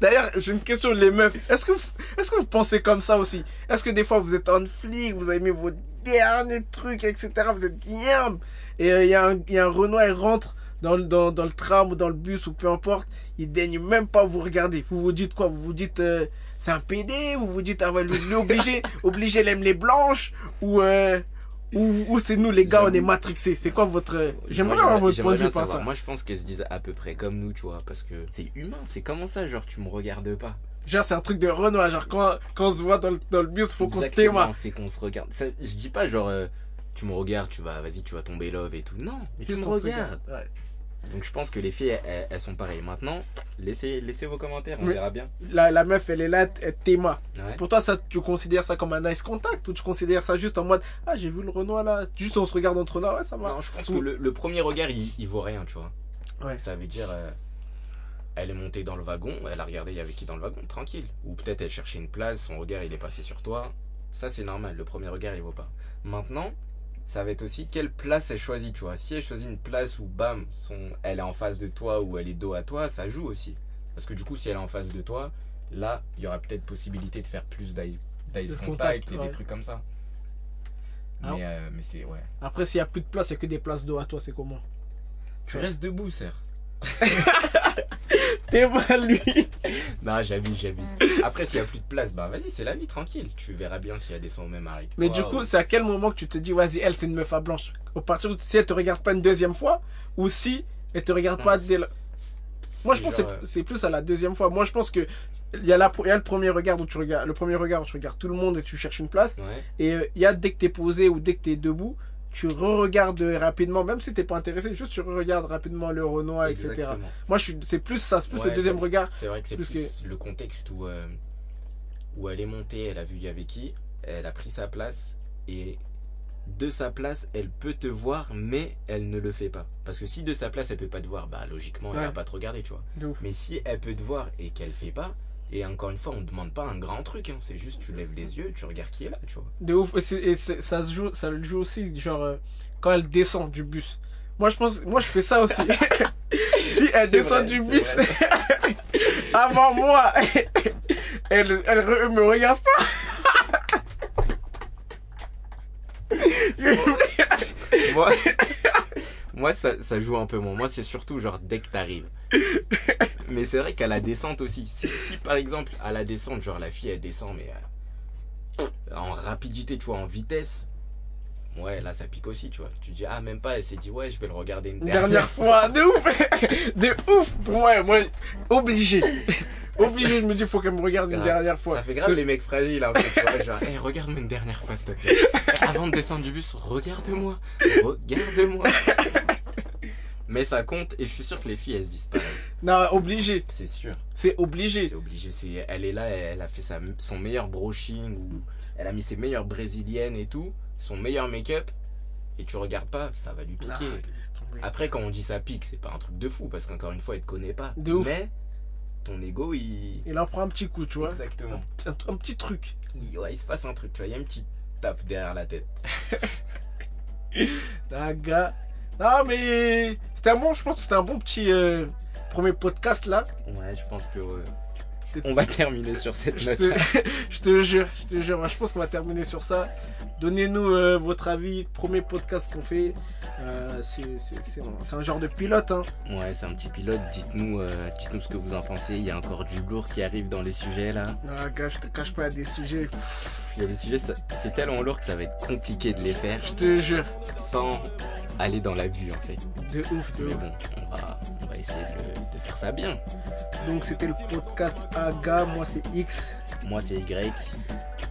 D'ailleurs, j'ai une question, les meufs. Est-ce que, vous- est-ce que vous pensez comme ça aussi? Est-ce que des fois vous êtes en flic, vous avez mis vos derniers trucs, etc. Vous êtes yam Et euh, il y, a un- y a un Renoir, il rentre dans, le- dans, dans le tram ou dans le bus ou peu importe. Il daigne même pas vous regarder. Vous vous dites quoi? Vous vous dites euh, c'est un PD Vous vous dites ah ouais, lui, lui, obligé, <laughs> obligé, elle aime les blanches? Ou, euh, ou, ou c'est nous les gars, on est matrixés C'est quoi votre. J'aimerais Moi, avoir votre j'aimerais point de vue par ça. Moi, je pense qu'elles se disent à peu près comme nous, tu vois, parce que c'est humain. C'est comment ça, genre, tu me regardes pas? Genre, c'est un truc de Renoir. Genre, quand, quand on se voit dans le, dans le bus, faut qu'on se témoigne. C'est qu'on se regarde. Ça, je dis pas genre, euh, tu me regardes, tu vas, vas-y, tu vas tomber love et tout. Non, mais tu me regardes. regarde. Ouais. Donc, je pense que les filles, elles, elles sont pareilles. Maintenant, laissez, laissez vos commentaires, on Mais- verra bien. La, la meuf, elle est là, elle t'aima. Ouais. Pour toi, ça, tu considères ça comme un nice contact ou tu considères ça juste en mode Ah, j'ai vu le Renoir là. Juste on se regarde entre nous, ouais, ça va. Non, je pense que le, le premier regard, il, il vaut rien, tu vois. Ouais. Ça veut dire, euh, elle est montée dans le wagon, elle a regardé il y avait qui dans le wagon, tranquille. Ou peut-être elle cherchait une place, son regard il est passé sur toi. Ça c'est normal, le premier regard il vaut pas. Maintenant, ça va être aussi quelle place elle choisit, tu vois. Si elle choisit une place où bam, son, elle est en face de toi ou elle est dos à toi, ça joue aussi. Parce que du coup, si elle est en face de toi, là, il y aura peut-être possibilité de faire plus d'eye De contact, contact, et ouais. des trucs comme ça. Ah. Mais, euh, mais c'est ouais. Après, s'il y a plus de place, a que des places d'eau à toi, c'est comment? Tu restes debout, serre. <laughs> T'es mal, lui. Non, j'abuse, j'abuse. Après, s'il y a plus de place, bah vas-y, c'est la vie, tranquille. Tu verras bien s'il y a des sons au même arrêt. Mais du coup, c'est à quel moment que tu te dis Vas-y, elle, c'est une meuf à blanche? Au partir de si elle te regarde pas une deuxième fois ou si elle te regarde Non, pas dès la- Moi, je pense que genre, c'est- c'est plus à la deuxième fois. Moi, je pense que. Il y, a la, il y a le premier regard où tu regardes le premier regard où tu regardes tout le monde et tu cherches une place euh, Ouais. Et euh, il y a dès que t'es posé ou dès que t'es debout, tu re-regardes rapidement, même si t'es pas intéressé, juste tu re-regardes rapidement le Renoir, etc. Moi, c'est plus ça, c'est plus Ouais, le deuxième regard. C'est vrai que c'est plus plus, le contexte où, euh, où elle est montée, elle a vu avait qui, elle a pris sa place et de sa place, elle peut te voir, mais elle ne le fait pas. Parce que si de sa place, elle peut pas te voir, bah logiquement, elle Ouais. va pas te regarder, tu vois. Mais si elle peut te voir et qu'elle fait pas, et encore une fois, on ne demande pas un grand truc, hein, c'est juste tu lèves les yeux, tu regardes qui est là, tu vois. De ouf. Et, ça se joue, ça le joue aussi, genre, euh, quand elle descend du bus. Moi, je pense, moi, je fais ça aussi. <laughs> si elle descend vrai, du bus <laughs> avant moi, <laughs> elle, elle re- me regarde pas. moi, moi ça, ça joue un peu moins. Moi, c'est surtout genre dès que t'arrives. <laughs> Mais c'est vrai qu'à la descente aussi. Si, si, par exemple, à la descente, genre la fille elle descend, mais euh, en rapidité, tu vois, en vitesse. Ouais, là ça pique aussi, tu vois. Tu dis, ah, même pas, elle s'est dit, ouais, je vais le regarder une dernière, dernière fois, de ouf, de ouf. Pour moi, moi, obligé, obligé. Je me dis, faut qu'elle me regarde une dernière fois. Ça fait grave les mecs fragiles, peu, tu vois. Genre, hey, regarde-moi une dernière fois, s'il te plaît. Avant de descendre du bus, regarde-moi. Regarde-moi. Mais ça compte, et je suis sûr que les filles, elles se disent pareil. <laughs> Non, obligé. C'est sûr. C'est obligé. C'est obligé. C'est, elle est là, elle a fait sa, son meilleur brushing, ou elle a mis ses meilleures brésiliennes et tout, son meilleur make-up, et tu regardes pas, ça va lui piquer. Après, quand on dit ça pique, c'est pas un truc de fou, parce qu'encore une fois, elle te connaît pas. De ouf. Mais ton ego, il. Il en prend un petit coup, tu vois. Exactement. Un, un petit truc. Il, ouais, il se passe un truc, tu vois, il y a une petite tape derrière la tête. <laughs> Ah, mais c'était un bon, je pense que c'était un bon petit euh, premier podcast là. Ouais, je pense que. ouais. On va terminer sur cette Je note. te, <laughs> je te jure, je te jure. Moi, je pense qu'on va terminer sur ça. Donnez-nous euh, votre avis. Premier podcast qu'on fait. Euh, c'est un, genre de pilote. Hein. Ouais, c'est un petit pilote. Dites-nous, euh, ce que vous en pensez. Il y a encore du lourd qui arrive dans les sujets là. Non, gars, je te cache pas il y a des sujets. Il y a des sujets, c'est tellement lourd que ça va être compliqué de les faire Je te jure. sans aller dans l'abus en fait. De ouf, de Mais ouf. bon, on va, on va essayer de, de faire ça bien. Donc c'était le podcast Aga, moi c'est X. Moi c'est Y.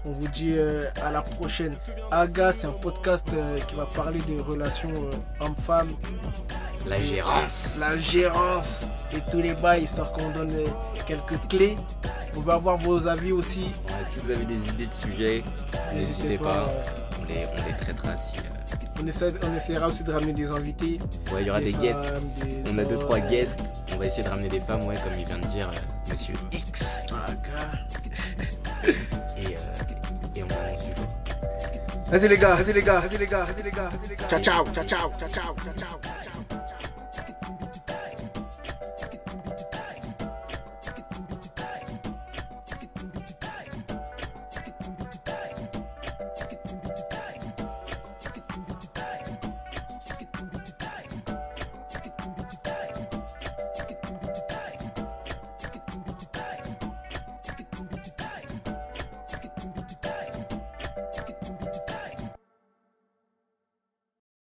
On vous dit euh, à la prochaine. Aga, c'est un podcast euh, qui va parler des relations euh, hommes-femmes, La gérance. la gérance et tous les bails, histoire qu'on donne quelques clés. Vous pouvez avoir vos avis aussi. Ouais, si vous avez des idées de sujets, n'hésitez pas. On les, on les traitera si. On, essaie- on essaiera aussi de ramener des invités. Ouais, il y aura des, guests. femmes, des On a deux trois guests. On va essayer de ramener des femmes, ouais, comme il vient de dire euh, Monsieur X. Et, euh, et on du coup. Vas-y les gars, vas-y les gars, vas-y les gars, vas-y les gars, vas-y les gars. Ciao, ciao, ciao, ciao, ciao, ciao, ciao.